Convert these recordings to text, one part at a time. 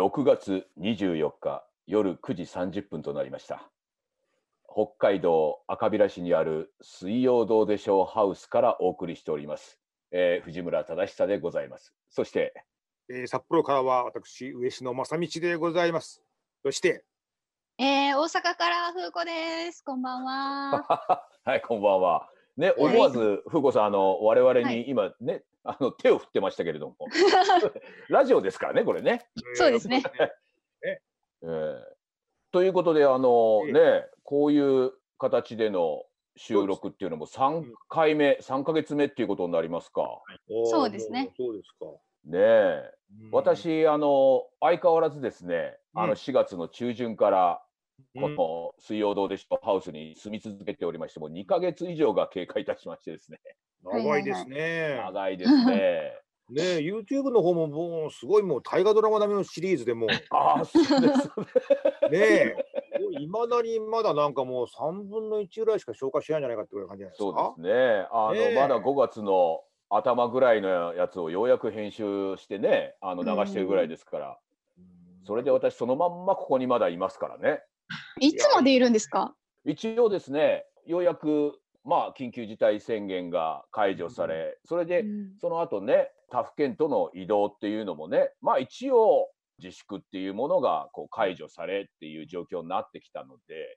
6月24日夜9時30分となりました北海道赤平市にある水曜どうでしょうハウスからお送りしております、えー藤村忠久でございますそしてえー札幌からは私上野正道でございます。そしてえー、大阪から風子です。こんばんは。はいこんばんはねはい。思わず風子さんあの我々はい。に今ね、あの手を振ってましたけれども。ラジオですからねこれね。そうですね。えーということであのええ。ねこういう形での収録っていうのも3回目3ヶ月目っていうことになりますか。そうですね。もそうですか。ねえ。うん、私あの相変わらずですねあのうん。4月の中旬からうんこの水曜どうでしょうハウスに住み続けておりましてもう2ヶ月以上が経過いたしましてですね 長いですね。長いですね。ね YouTube の方ももうすごいもう大河ドラマ並みのシリーズでもう ああそうですねえいまだにまだなんかもう3分の1ぐらいしか消化しないんじゃないかっていう感じじゃないですそうか。ですね。あの、ねえまだ5月の頭ぐらいのやつをようやく編集してね、あの流してるぐらいですから、うんそれで私そのまんまここにまだいますからね。いつまでいるんですか？一応ですね、ようやくまあ緊急事態宣言が解除され、それでうんその後ね、他府県との移動っていうのもね、まあ一応自粛っていうものがこう解除されっていう状況になってきたので、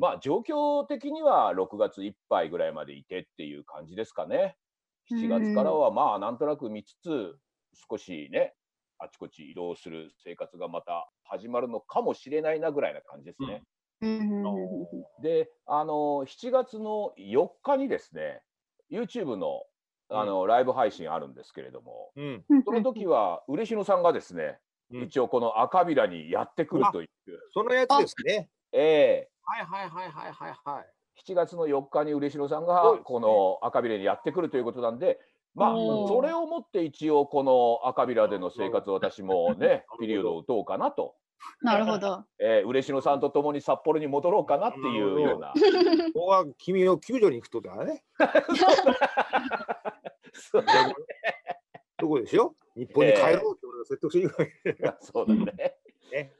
まあ状況的には6月いっぱいぐらいまでいてっていう感じですかね。7月からはまあなんとなく見つつ少しねあちこち移動する生活がまた始まるのかもしれないなぐらいな感じですね。うんであの7月の4日にですね YouTube のあのライブ配信あるんですけれども、うん。その時は嬉野さんがですね、うん一応この赤ビラにやってくるという、そのやつですね。ええはいはいはいはいはいはい。7月の4日に嬉野さんがこの赤ビラにやってくるということなんで、まあそれをもって一応この赤ビラでの生活を私もねピリオドを打とうかなと、なるほど。えー、嬉野さんと共に札幌に戻ろうかなっていうような。ここは君を救助に行くとだね。そうどこでしょ日本に帰ろうって俺が説得しに行くわけ そうだね。ね。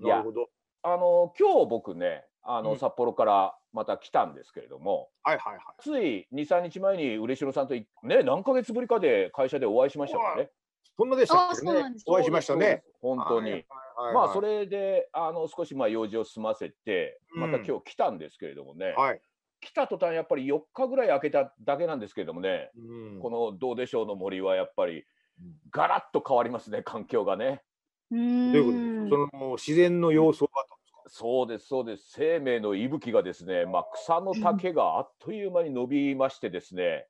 なるほど。あの今日僕ねあの、うん札幌からまた来たんですけれどもはいはいはい。つい23日前に嬉野さんといね何ヶ月ぶりかで会社でお会いしましたからね。そんなでしたあっけね？お会いしましたね。本当に。はいはいはいまあそ。れであの少しまあ用事を済ませてうんまた今日来たんですけれどもね、はい。来た途端やっぱり4日ぐらい空けただけなんですけれどもね、うんこの「どうでしょう」の森はやっぱりうんガラッと変わりますね環境がね。うどういうことで。その自然の様相があったんですか。そうですそうです。生命の息吹がですね、まあ、草の丈があっという間に伸びましてですね、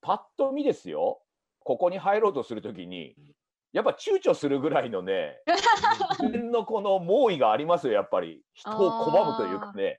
パッと見ですよ。ここに入ろうとするときにやっぱ躊躇するぐらいのね 自分のこの猛威がありますよやっぱり。人を拒むというかね。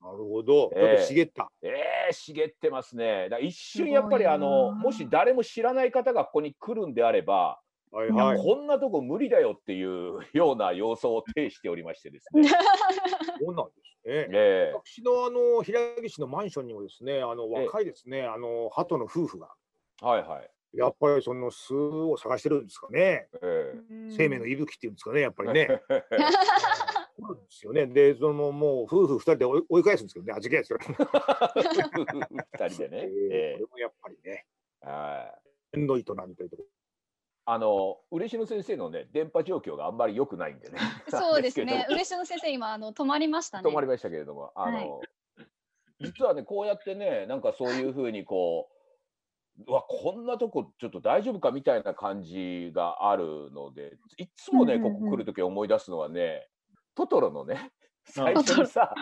なるほど。ちょええっと茂った。えー、茂ってますね。だ一瞬やっぱりあのもし誰も知らない方がここに来るんであれば、はいはい。こんなとこ無理だよっていうような様相を呈しておりましてですね。そうなんですね。ええ私のあの平木市のマンションにもですね、あのええ若いですね、あの鳩の夫婦がはいはい。やっぱりその巣を探してるんですかね。え生命の息吹っていうんですかね、やっぱりね。え そうなんですよね。で、そのもう夫婦二人で追い返すんですけどね、味気ないですよ。二人でね。ええええこれもやっぱりね、はい縁の営みというとこあの嬉野先生のね電波状況があんまり良くないんでね。そうですね。嬉野先生今あの止まりましたね。ど止まりましたけれども、あの、実はねこうやってねなんかそういうふうにこう。うわこんなとこちょっと大丈夫かみたいな感じがあるのでいつもねここ来る時思い出すのはねトトロのね 最初にさ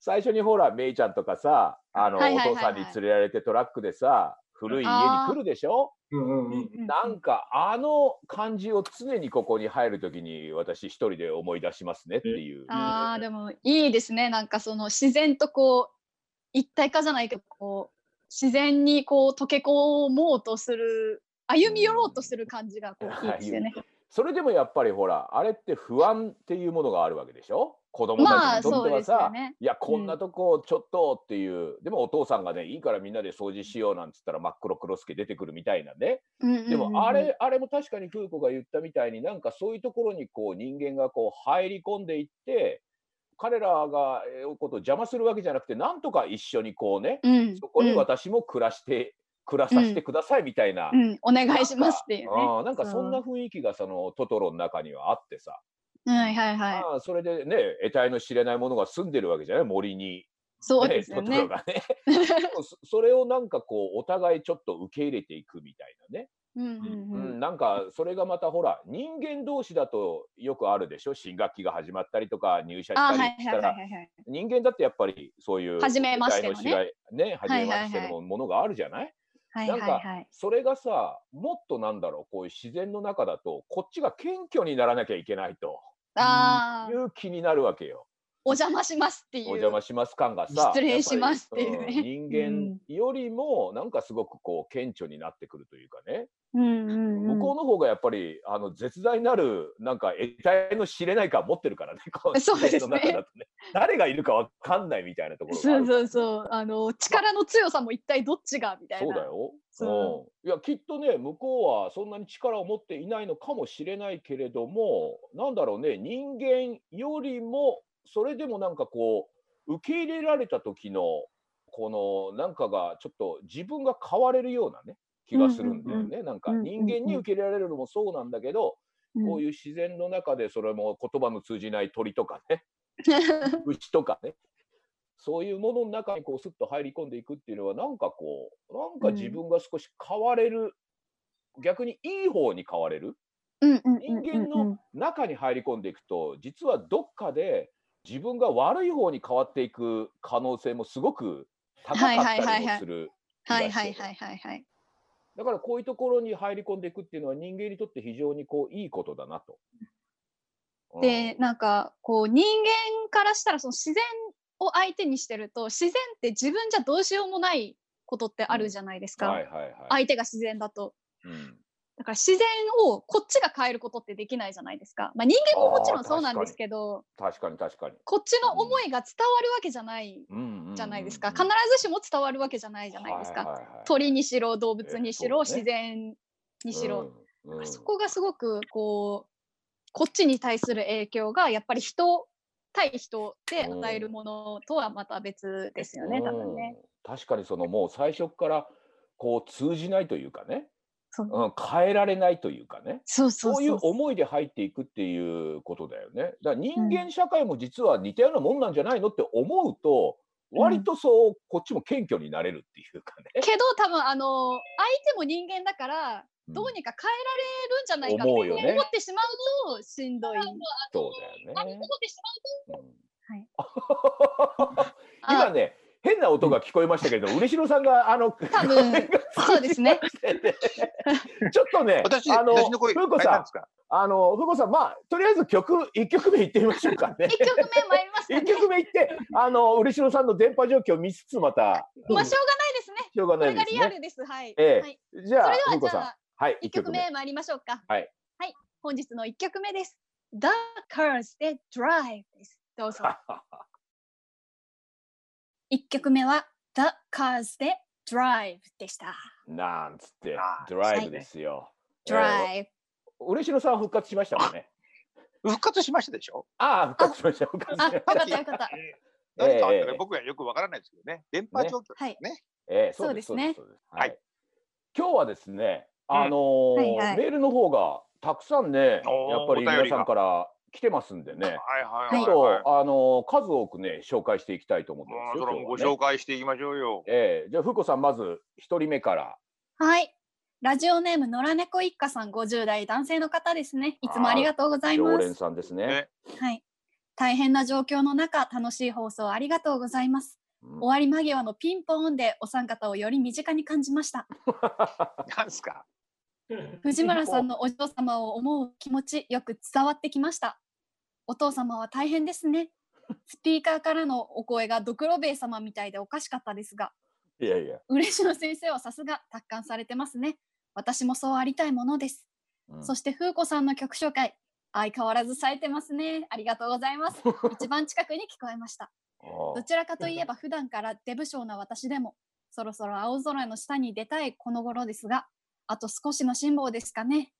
最初にほらメイちゃんとかさあのおはいはいはいはい父さんに連れられてトラックでさ古い家に来るでしょ？うんうんなんかあの感じを常にここに入るときに私一人で思い出しますねっていう。ああでもいいですね。なんかその自然とこう一体化じゃないけどこう自然にこう溶け込もうとする歩み寄ろうとする感じがこういいですよね。それでもやっぱりほらあれって不安っていうものがあるわけでしょ？子供たちにとってはまあね。いやこんなとこちょっとっていう、でもお父さんがねいいからみんなで掃除しようなんつったら真っ黒クロスケ出てくるみたいなね。うんうんうんうん。でもあれ、あれも確かに風子が言ったみたいになんかそういうところにこう人間がこう入り込んでいって彼らがえーことを邪魔するわけじゃなくてなんとか一緒にこうね、うんそこにうん。私も暮らして、暮らさせてくださいみたいな、うん、お願いしますっていうね。なんかそんな雰囲気がそのトトロの中にはあってさ、はいはいはい。あーそれでね得体の知れないものが住んでるわけじゃない森に、そうですよね。ね。そ それをなんかこうお互いちょっと受け入れていくみたいなね、うんうんううんん、なんかそれがまたほら人間同士だとよくあるでしょ新学期が始まったりとか入社あ、したりしたら。人間だってやっぱりそういう初めましてのねね初めましてのものがあるじゃない？はいなんかはい。はい。それがさもっとなんだろうこういう自然の中だとこっちが謙虚にならなきゃいけないとああい、う気になるわけよ。お邪魔しますっていう。お邪魔します感がさ失礼しますっていうね人間よりもなんかすごくこう顕著になってくるというかね、うんうんうん。向こうの方がやっぱりあの絶大なるなんか得体の知れない感持ってるからねこそうですねね誰がいるかわかんないみたいなところそうそうそう。あの力の強さも一体どっちが？みたいな。そうだ。よ。そう。ん、いやきっとね向こうはそんなに力を持っていないのかもしれないけれどもなんだろうね人間よりもそれでもなんかこう受け入れられた時のこのなんかがちょっと自分が変われるようなね気がするんだよね。なんかうんうん。人間に受け入れられるのもそうなんだけど、うん。こういう自然の中でそれも言葉の通じない鳥とかね 牛とかねそういうものの中にこうスッと入り込んでいくっていうのはなんかこうなんか自分が少し変われる、逆にいい方に変われる？うんうんうん人うんうん。間の中に入り込んでいくと実はどっかで自分が悪い方に変わっていく可能性もすごく高かったりもするはいはいはいはいはい。だからこういうところに入り込んでいくっていうのは人間にとって非常にこういいことだなと。うん。でなんかこう人間からしたらその自然を相手にしてると自然って自分じゃどうしようもないことってあるじゃないですか。相手が自然だと。うん。だから自然をこっちが変えることってできないじゃないですか。まあ、人間ももちろんそうなんですけど確かに。確かに。こっちの思いが伝わるわけじゃないじゃないですか、うん必ずしも伝わるわけじゃないじゃないですか。鳥にしろ動物にしろ、ね。自然にしろ、うんうん。そこがすごくこうこっちに対する影響がやっぱり人対人で与えるものとはまた別ですよね、多分ね。うん確かにそのもう最初からこう通じないというかね、そう。うん、変えられないというかね。そういう思いで入っていくっていうことだよね。だから人間社会も実は似たようなもんなんじゃないのって思うと、うん。割とそうこっちも謙虚になれるっていうかね。けど多分あの相手も人間だからうんどうにか変えられるんじゃないかって思ってしまうとしんどい。そうだよね。うんはい 今ね変な音が聞こえましたけど、嬉野さんがあの多分そうですね。ちょっとね、私、あの私の声、風子さんあの風子さん、まあとりあえず曲一曲目いってみましょうかね。一曲目参りますか一ね。曲目いって、あの嬉野さんの電波状況を見つつまた、まあしょうがないですね。しょうがこれがないですね。リアルです。はい。ええはい。じゃあそれで風子さんはい一曲目参りましょうか。はい。はい。本日の一曲目です。The Cars で Drive です。どうぞ。一曲目は The Cars で Drive でした。なんつってあ、ドライブですよ。Drive。嬉野さん復活しましたもんね？復活しましたでしょ？ああ、復活しました。復活しあ、ましたよかったよかった。何かあったええか僕はよくわからないですけどね。電波状況はいですね。ええそうですねそうですはいはい。今日はですね、うんあのーはいはいメールの方がたくさんね、やっぱり皆さんから来てますんでね、はいはいちょっはいはい。と、あのー数多くね、紹介していきたいと思ってますよ。それもご紹介していきましょうよ。ええじゃあ、ふうこさん、まず一人目から。はい。ラジオネーム野良猫一家さん50代男性の方ですね。いつもありがとうございま常連す。さんですね。ねはい。大変な状況の中、楽しい放送ありがとうございます。うん終わり間際のピンポーンでお三方をより身近に感じました。なんすか？藤村さんのお嬢様を思う気持ちよく伝わってきました。お父様は大変ですね。スピーカーからのお声がドクロベイ様みたいでおかしかったですが、いやいや。嬉野先生はさすが達観されてますね。私もそうありたいものです。うんそして風子さんの曲紹介、相変わらず冴えてますね。ありがとうございます。一番近くに聞こえました。どちらかといえば普段からデブ症な私でも、そろそろ青空の下に出たいこの頃ですが、あと少しの辛抱ですかね。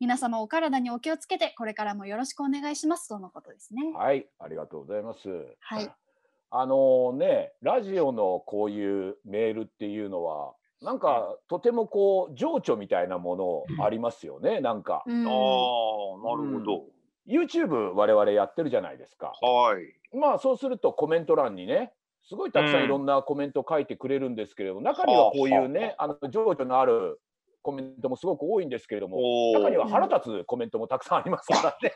皆様お体にお気をつけて、これからもよろしくお願いします。とのことですね。はい、ありがとうございます。はい。あのね、ラジオのこういうメールっていうのは、なんかとてもこう情緒みたいなものありますよね。なんかうんああ、なるほど。YouTube 我々やってるじゃないですか。はい。まあそうするとコメント欄にね、すごいたくさんいろんなコメント書いてくれるんですけれども、中にはこういうね、あの情緒のあるコメントもすごく多いんですけれども、お中にはー腹立つコメントもたくさんありますからね。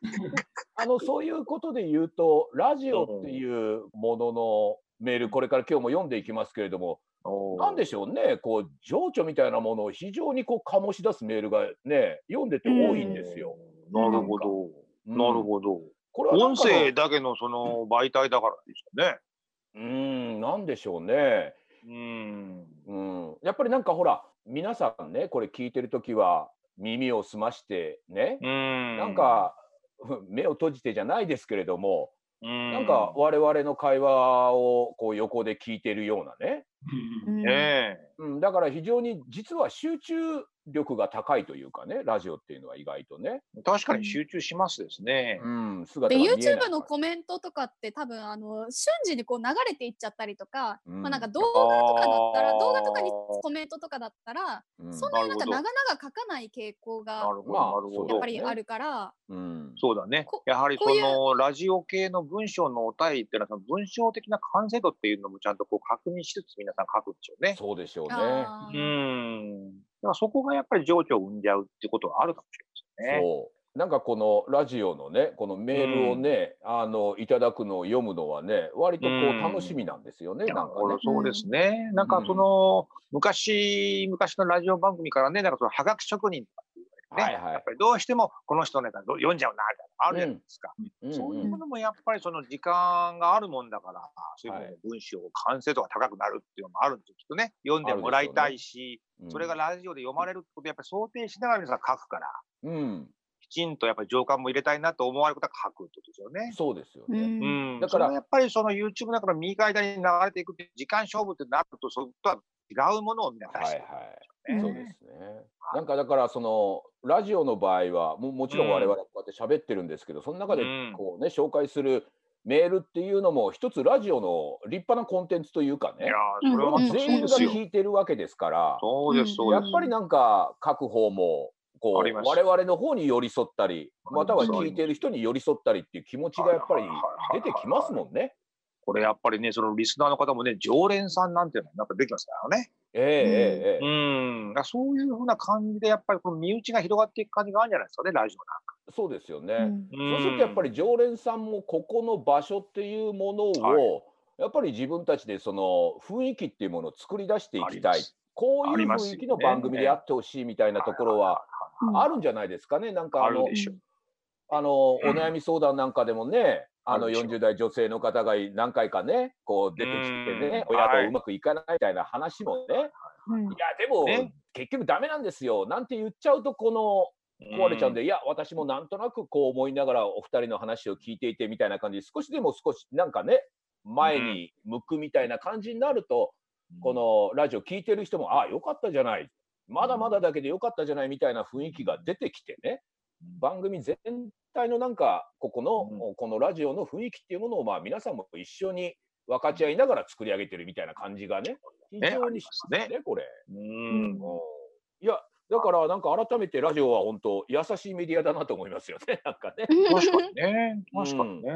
あのそういうことで言うと、ラジオっていうもののメール、これから今日も読んでいきますけれども、おーなんでしょうね、こう情緒みたいなものを非常にこう醸し出すメールがね、読んでて多いんですよ。なるほど。うんなるほど。これは音声だけのその媒体だからでしね。うーん、なんでしょうね。うん。うん、やっぱりなんかほら、皆さんね、これ聞いてるときは耳を澄ましてね、うん。なん、か目を閉じてじゃないですけれども、ななんか我々の会話をこう横で聞いてるようなね、う んねうん、だから非常に実は集中力が高いというかね、ラジオっていうのは意外とね、え。確かに集中しますですね。うん、姿でが見えない YouTube のコメントとかって多分あの瞬時にこう流れていっちゃったりとか、うんまあなんか動画とかだったら動画とかにコメントとかだったらうんそんなになんか長々書かない傾向がなるほど、まあなるほど。やっぱりあるから、うん、そうだねこ。やはりそのラジオ系の文章のお便りっていうのは、その文章的な完成度っていうのもちゃんとこう確認しつつ皆さん書くんでしょうね。そうでしょうね。あうーん。だからそこがやっぱり情緒を生んじゃうってことはあるかもしれないですね。そうなんかこのラジオのねこのメールをね、あのいただくのを読むのはね割とこううん楽しみなんですよね、いやなんかね。そうですね。なんかその、昔、昔のラジオ番組からね、なんかその、はがき職人とかって言われてね、はいはいやっぱりどうしてもこの人ね、読んじゃうな、みたあるじゃないですか。うん。そういううんものもやっぱりその時間があるもんだから、そういうも文章、完成度が高くなるっていうのもあるんですよ、きっとね。読んでもらいたいし、うん。それがラジオで読まれるってことをやっぱり想定しながら皆さん書くから、うん、きちんとやっぱり情感も入れたいなと思われることは書くってことですよね。そうですよね。うん。うん、だからだからやっぱりその YouTube の中の右か間に流れていくって時間勝負ってなると、それとは違うものをみんな出はいしてはい、るんそうですね。なんかだからそのラジオの場合はももちろん我々はこうやって喋ってるんですけど、その中でうんこうね紹介するメールっていうのも一つラジオの立派なコンテンツというかねいや、ーそれは全員が。聞いてるわけですから、そうです、そうです。やっぱりなんか書く方もこう我々の方に寄り添ったりまたは聞いてる人に寄り添ったりっていう気持ちがやっぱり出てきますもんね。これやっぱりね、そのリスナーの方もね、常連さんなんていうのがやっぱ出てきますからね。ええええええうん。だからそういうふうな感じで、やっぱりこの身内が広がっていく感じがあるんじゃないですかね、ラジオそうですよね。うんなんか。そうするとやっぱり常連さんもここの場所っていうものを、はいやっぱり自分たちでその雰囲気っていうものを作り出していきたいありますこういう雰囲気の番組であってほしいみたいなところはうんあるんじゃないですかね。なんかあのあるでしょ。あのおうん悩み相談なんかでもね、あのあるでしょ40代女性の方が何回かねこう出てきてねうん親とうまくいかないみたいな話もね、うん。いやでも、ね。結局ダメなんですよ。なんて言っちゃうとこの壊れちゃうんで、いや私もなんとなくこう思いながらお二人の話を聞いていてみたいな感じで少しでも少しなんかね前に向くみたいな感じになると、このラジオ聞いてる人もああよかったじゃない。まだまだだけでよかったじゃないみたいな雰囲気が出てきてね。番組全体のなんかここの、うこのラジオの雰囲気っていうものをまあ皆さんも一緒に分かち合いながら作り上げてるみたいな感じがね非ね常にしますねありますこれ。うん。うんいやだからなんか改めてラジオは本当優しいメディアだなと思いますよね なんかね。確かにね。確かにね。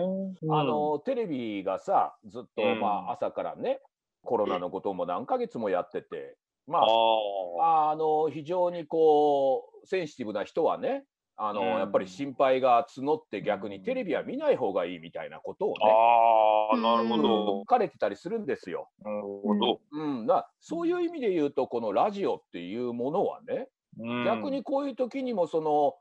あのテレビがさずっと、うんまあ朝からねコロナのことも何ヶ月もやっててまあああ。あの非常にこうセンシティブな人はねあの、うんやっぱり心配が募って逆にテレビは見ない方がいいみたいなことをねああ、なるほうんど書。かれてたりするんですよ。なるほど。うん、だそういう意味で言うとこのラジオっていうものはねうん逆にこういう時にもその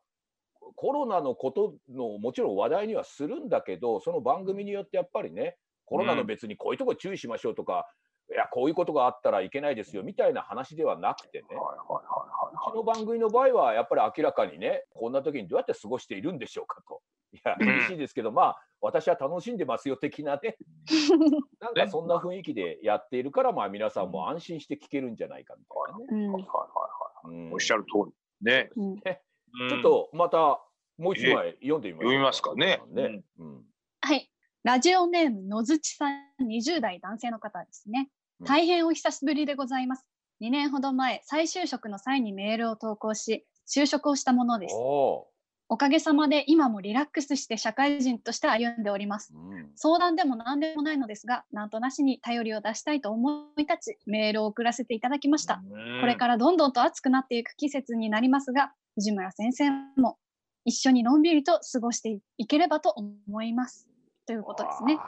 コロナのことのもちろん話題にはするんだけどその番組によってやっぱりねコロナの別にこういうとこ注意しましょうとか、いやこういうことがあったらいけないですよみたいな話ではなくてね、はいはいはうちの番組の場合はやっぱり明らかにねこんな時にどうやって過ごしているんでしょうかと。いやうん。厳しいですけど、まあ私は楽しんでますよ的なね。なんかそんな雰囲気でやっているから、まあ皆さんも安心して聞けるんじゃないかみたいなね。うん。いはいはいうん。おっしゃる通り。ね。うん。ちょっとまたもう一枚読んでみましょう読みますかね。ね。うん。はい。ラジオネームのずちさん、20代男性の方ですね。うん。大変お久しぶりでございます。2年ほど前、再就職の際にメールを投稿し、就職をしたものです。おおかげさまで今もリラックスして社会人として歩んでおります。ーうん相談でも何でもないのですが、なんとなしに頼りを出したいと思い立ち、メールを送らせていただきました。これからどんどんと暑くなっていく季節になりますが、藤村先生も一緒にのんびりと過ごしていければと思います。ということですね。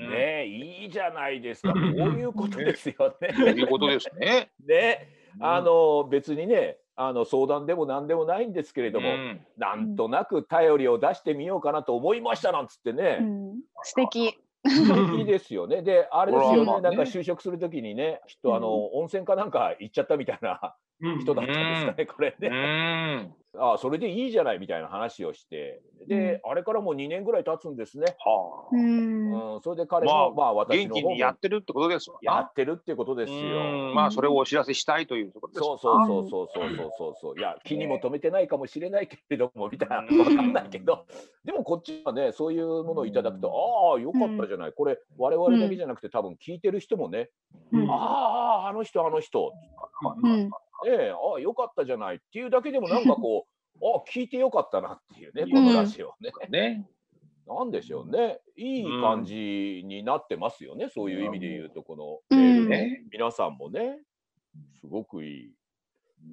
らねえいいじゃないですか。こういうことですよね。そういうことですね。ね。あの別にねあの相談でも何でもないんですけれども、うん。なんとなく頼りを出してみようかなと思いましたなんつってね、うん、素敵。いいですよね。であれですよね。ねなんか就職するときにねきっとあの、温泉かなんか行っちゃったみたいな人だったんですかね、これうね。あそれでいいじゃないみたいな話をしてで、うん、あれからもう2年ぐらい経つんですね。はあ、うん、それで彼も、まあ、まあ、私の方もやってるってことですよやってるってことですよ。まあそれをお知らせしたいというところです。そうそうそうそうそうそうそういや気にも留めてないかもしれないけれどもみたいな。分かんないけど。でもこっちはねそういうものをいただくと、ああよかったじゃない。これ我々だけじゃなくて多分聞いてる人もね、あああの人あの人、うん、ええああよかったじゃないっていうだけでもなんかこう あ聞いてよかったなっていうねこのラジオね。ね。なんでしょうねいい感じになってますよねそういう意味で言うとこのうんメールねね。皆さんもねすごくいい。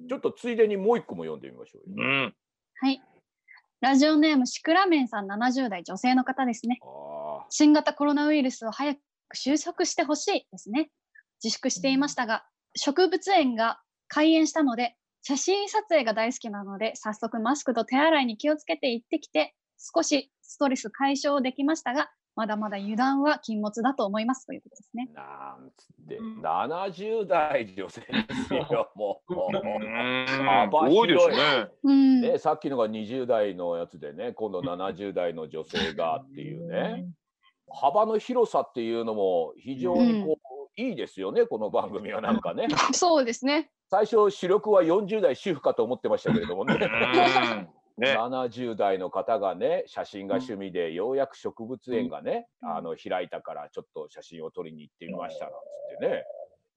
ちょっとついでにもう一個も読んでみましょうよ。うん。はい。ラジオネームシクラメンさん70代女性の方ですね。あ新型コロナウイルスを早く収束してほしいですね。自粛していましたが、植物園が開園したので、写真撮影が大好きなので、早速マスクと手洗いに気をつけて行ってきて、少しストレス解消できましたが、まだまだ油断は禁物だと思いますということですね。あなんつって、うん70代女性ですよ もう。うん幅多いですね。うん。ね、さっきのが20代のやつでね今度70代の女性がっていうね幅の広さっていうのも非常にこう、いいですよねこの番組はなんかね。そうですね。最初主力は40代主婦かと思ってましたけれどもね。うん。ね。70代の方がね写真が趣味でようやく植物園がね、あの開いたからちょっと写真を撮りに行ってみましたなんつってね。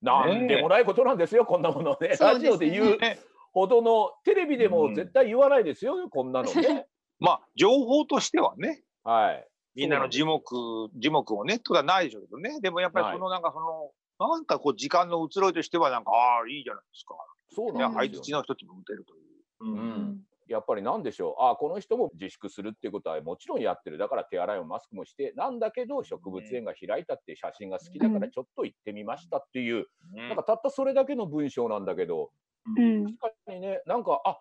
なんでもないことなんですよこんなものね。そうラジオで言うねほどのテレビでも絶対言わないですよこんなのね。まあ情報としてはね。はいみんなの樹木、樹木をね、とかないでしょうけどね。でもやっぱりそのなんかその、なんかこう時間の移ろいとしてはなんか、ああ、いいじゃないですか。そうなんですよ。槌の一つも打てるという。ううん。んやっぱりなんでしょう。あこの人も自粛するっていうことはもちろんやってる。だから手洗いもマスクもしてなんだけど植物園が開いたって写真が好きだからちょっと行ってみましたっていう、なんかたったそれだけの文章なんだけど。うん。確かにねなんかあ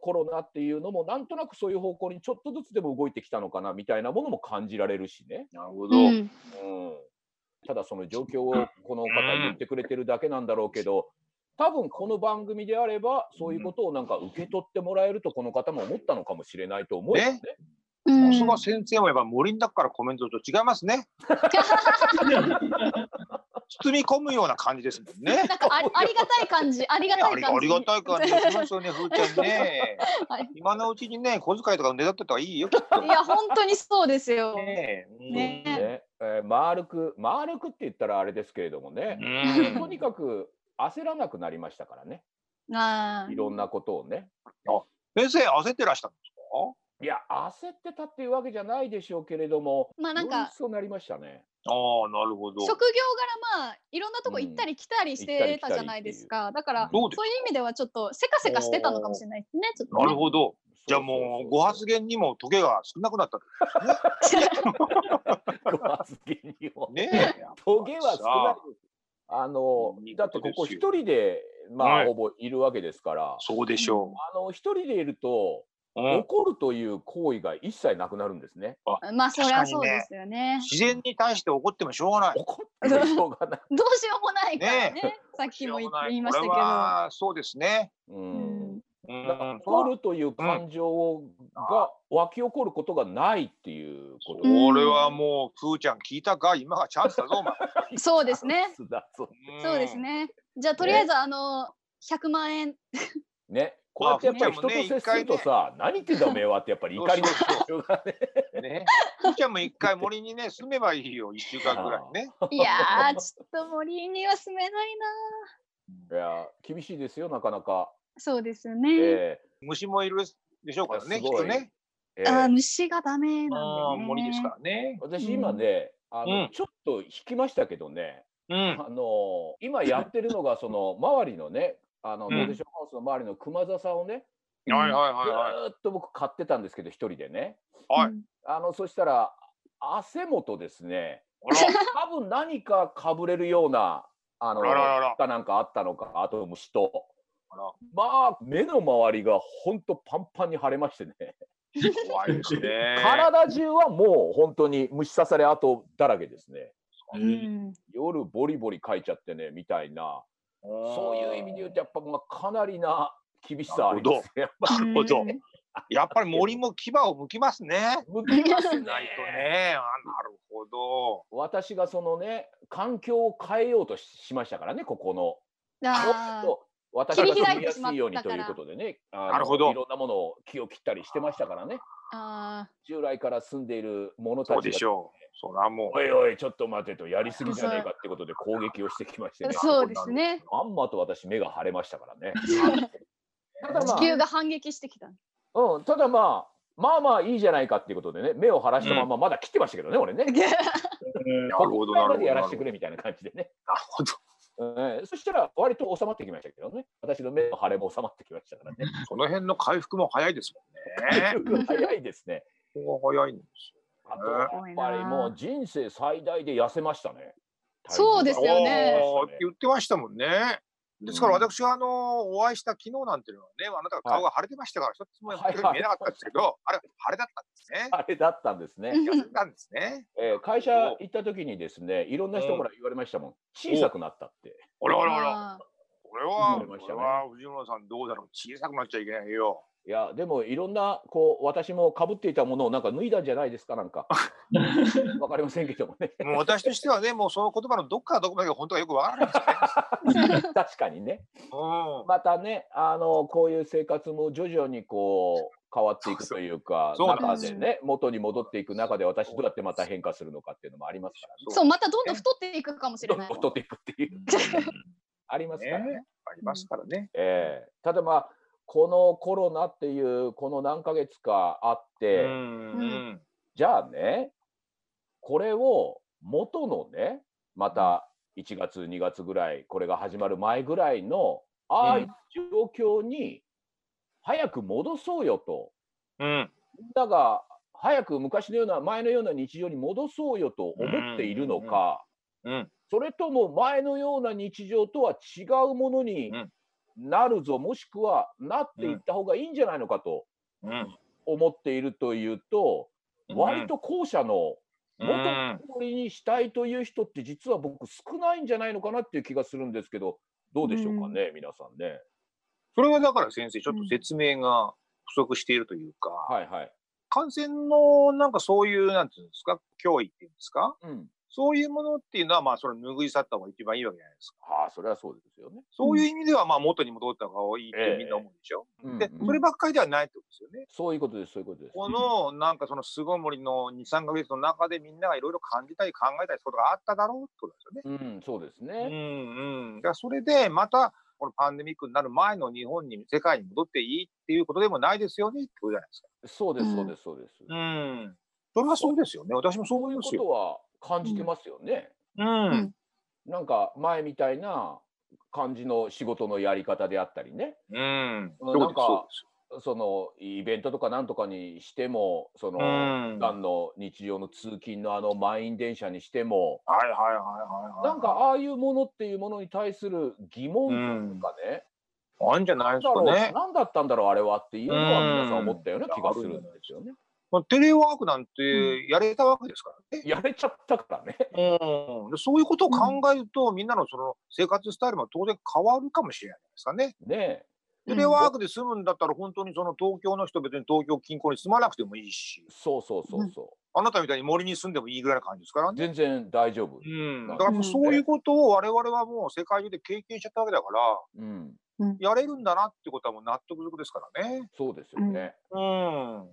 コロナっていうのもなんとなくそういう方向にちょっとずつでも動いてきたのかなみたいなものも感じられるしね、なるほど。うん。うん、ただその状況をこの方言ってくれてるだけなんだろうけど多分この番組であればそういうことをなんか受け取ってもらえるとこの方も思ったのかもしれないと思うよね。ねうんさすが先生もやっぱ森の中からコメントと違いますね。包み込むような感じですもんね。なんかあり ありがたい感じ、ありがたい感じ。ありがたい感じがしますよね、ふーちゃんね はい。今のうちにね、小遣いとかねだってたらいいよ。いや、本当にそうですよ。ねえねねえー丸く丸くって言ったらあれですけれどもね、うんとにかく焦らなくなりましたからねあいろんなことをね。先生、焦ってらしたんですか？いや焦ってたっていうわけじゃないでしょうけれどもまあなんかより一層なりましたね。ああ、なるほど。職業柄まあいろんなとこ行ったり来たりしてたじゃないですか。だからどうですか？そういう意味ではちょっとせかせかしてたのかもしれないですね。ちょっとねなるほど。じゃあもう、ご発言にもトゲが少なくなった。ご発言にも。ねえ。トゲは少ない。あのだってここことですよ一人でまあ、はいほぼいるわけですから、そうでしょあの一人でいるとうん怒るという行為が一切なくなるんですね。まあそりゃそうですよね。自然に対して怒ってもしょうがない。怒ってもしょうがない。どうしようもないからね。ねさっきも言い言いましたけこれはそうですね。ううん怒るという感情が湧き起こることがないっていうこと。うんこれはもう、ふーちゃん聞いたか？今がチャンスだぞ、お前。そうですね。そうです。ね。じゃあとりあえずあの100万円。ね。こうやってやっぱり人と接するとさ、何言ってんだおめえはってやっぱり怒りの感情がね。うんね。ふーちゃんも一回森にね、住めばいいよ、一週間ぐらいね。いやーちょっと森には住めないな。いや厳しいですよなかなか。そうですよね。え虫もいるでしょうからね、すごいきっとね。えええあー虫がダメあなんで、ね。ー森ですからね。私今ね、あの、うんちょっと引きましたけどね。うん。あの今やってるのがその周りのね、あのうん。ノーデションハウスの周りの熊笹をね、はいはいずはいはい。ーっと僕買ってたんですけど一人でね。はい。うんあのそしたら汗元ですね。多分何かかぶれるようなあのかなんかあったのかあと虫と。あら。まあ目の周りがほんとパンパンに腫れましてね。怖いですね。体中はもう本当に虫刺され跡だらけですね。う。ん。夜ボリボリかいちゃってねみたいなそういう意味で言うとやっぱまあかなりな厳しさありますね。やっぱなるほど。うんやっぱり森も牙を剥きますね。向きますね。ないとね。あなるほど。私がそのね環境を変えようとししましたからねここの。もっと私が住みやすいようにということでねなるほど。いろんなものを木を切ったりしてましたからね。あ従来から住んでいる者たそうちがでしょう。そらもおいおいちょっと待てとやりすぎじゃねえかってことで攻撃をしてきましてねー そうですね。まんまと私目が腫れましたからね ただま地球が反撃してきた。あ、うん、ただまあまあまあいいじゃないかっていうことでね目を晴らしたまままだ切ってましたけどね、俺ね う。なるほど、なるほど。ここまでやらせてなるくれみたいな感じでねほど。うん、そしたら割と収まってきましたけどね私の目の腫れも収まってきましたからねその辺の回復も早いですもんね。早いですねここが早いんですよ。あとやっぱりもう人生最大で痩せましたね。そうですよね言ってましたもんね。ですからうん私があのお会いした昨日なんていうのはね、あなたが顔が腫れてましたから、一つも見えなかったんですけど、あれ、腫れだったんですね。あれだったんですね。痩せたんですね。えー会社行った時にですね、いろんな人から言われましたもん。小さくなったって。あらあらあら。は、ねこれは藤村さんどうだろう。小さくなっちゃいけないよ。いや、でもいろんな、こう、私もかぶっていたものをなんか脱いだんじゃないですか、なんか。わかりませんけどもね。もう私としてはね、もうその言葉のどっからどこまでが本当はよくわからないんです 確かにね。ね。うん。またね、あの、こういう生活も徐々にこう、変わっていくというか、そう中でね、元に戻っていく中で私どうやってまた変化するのかっていうのもありますからそうまたどんどん太っていくかもしれない。太っていくっていう。ありますからね。ねありますからね。ええただまあこのコロナっていうこの何ヶ月かあって、うんうん。じゃあねこれを元のねまた1月2月ぐらいこれが始まる前ぐらいのああいう状況に早く戻そうよとうん。みんなが早く昔のような前のような日常に戻そうよと思っているのか、うん。それとも前のような日常とは違うものにうんなるぞ、もしくはなっていった方がいいんじゃないのかとうん。思っているというと、割と後者のうん元通りにしたいという人って実は僕少ないんじゃないのかなっていう気がするんですけど、どうでしょうかね、皆さんね。それはだから先生、ちょっと説明が不足しているというか、はいはい。感染のなんかそういう、なんていうんですか、脅威っていうんですか、うん。そういうものっていうのは、まあ、それ拭い去った方が一番いいわけじゃないですか。ああ、それはそうですよね。そういう意味では、まあ、元に戻った方がいいってみんな思うでしょ？でうんうん、そればっかりではないってことですよね。そういうことです、そういうことです。この、なんかその巣ごもりの2、3ヶ月の中でみんながいろいろ感じたり考えたりすることがあっただろうってことですよね。うん、そうですうね。んうん。だからそれで、また、このパンデミックになる前の日本に、世界に戻っていいっていうことでもないですよねってことじゃないですか。そうです、うんそうです、そうです。うん。それはそうですよね。私もそう思いそういうますよ。ことは感じてますよね。うん。なんか前みたいな感じの仕事のやり方であったりね。うん。なんかそのイベントとかなんとかにしても、そのうん普段の日常の通勤のあの満員電車にしても、はいはいはいはいはい。なんかああいうものっていうものに対する疑問とかね、あんじゃないですかだろうね。何だったんだろうあれはっていうのは皆さん思ったような気がするんですよね。まあテレワークなんてやれたわけですからね。やれちゃったからね。うん、でそういうことを考えると、みんなのその生活スタイルも当然変わるかもしれないですかね。ねテレワークで住むんだったら、本当にその東京の人、別に東京近郊に住まなくてもいいし、そうそうそうそう。あなたみたいに森に住んでもいいぐらいな感じですからね。全然大丈夫。うん、だからそういうことを我々はもう世界中で経験しちゃったわけだから、うん。やれるんだなってことはもう納得ですからね。そうですよね。うん。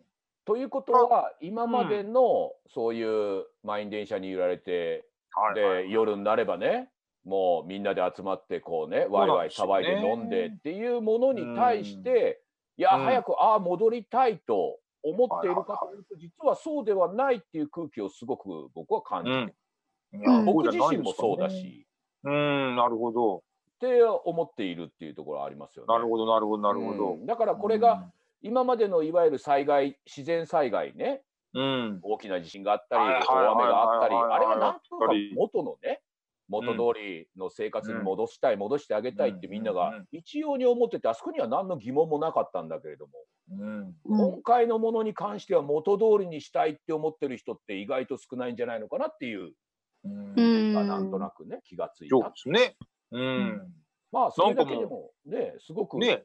ということは今までのそういう満員電車に揺られて、はいはいで夜になればねもうみんなで集まってこうねワイワイ騒いで飲んでっていうものに対して、いや、うん。早くああ戻りたいと思っているかというと、実はそうではないっていう空気をすごく僕は感じて、いやうん。僕自身もそうだ。し、うん、なるほど。って思っているっていうところはありますよね。なるほど、なるほど、なるほど。う。ん。だからこれが今までのいわゆる災害自然災害ねうん。大きな地震があったり大雨があったりあれはなんとか元のね元通りの生活に戻したい、戻してあげたいってみんながうん一様に思っててあそこには何の疑問もなかったんだけれども、うん。うん今回のものに関しては元通りにしたいって思ってる人って意外と少ないんじゃないのかなっていう、うんなんとなくね気がついそうたですね。うん。まあそれだけでもねすごくいね。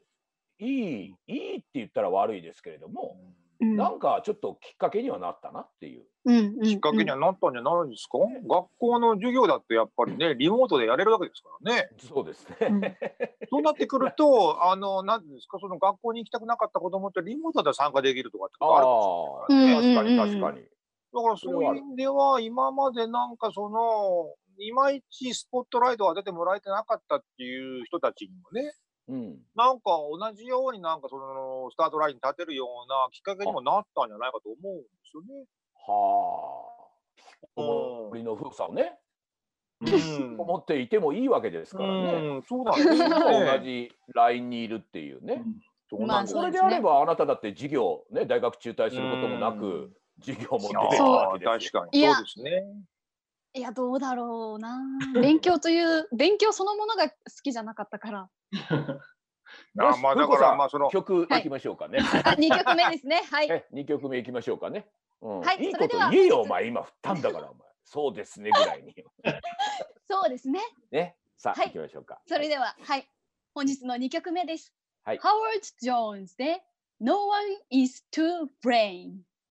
いいいいって言ったら悪いですけれども、うんなんかちょっときっかけにはなったなっていう。うんきっかけにはなったんじゃないですか、学校の授業だってやっぱりね、リモートでやれるわけですからね。そうですうんね。そうなってくると、あの、なんていうんですか、その学校に行きたくなかった子供ってリモートで参加できるとかってことあるかもしれないからね。確かに確かに。だからそういう意味では、今までなんかその、いまいちスポットライトが出てもらえてなかったっていう人たちにもね、うん。なんか同じようになんかそのスタートラインに立てるようなきっかけにもなったんじゃないかと思うんですよね。はあ。うん森の風さをね、うん 思っていてもいいわけですからね。うん、そうなんですよね。同じラインにいるっていうね。そうなんですよそれであればあなただって授業ね大学中退することもなく授業も出れるそうわけああですよ。確かにそうですね。いやどうだろうな勉強という勉強そのものが好きじゃなかったから あまあだからまあその曲い。きましょうかね。あ二曲目ですね。はい。え二曲目いきましょうかね。うん。はいいいことそれでは。言えよお前。今振ったんだからお前。そうですねぐらいに。そうですね。ね。さあ、はい。行きましょうか。それでははい。本日の二曲目です、はい。ハワード・ジョーンズで No one is to blame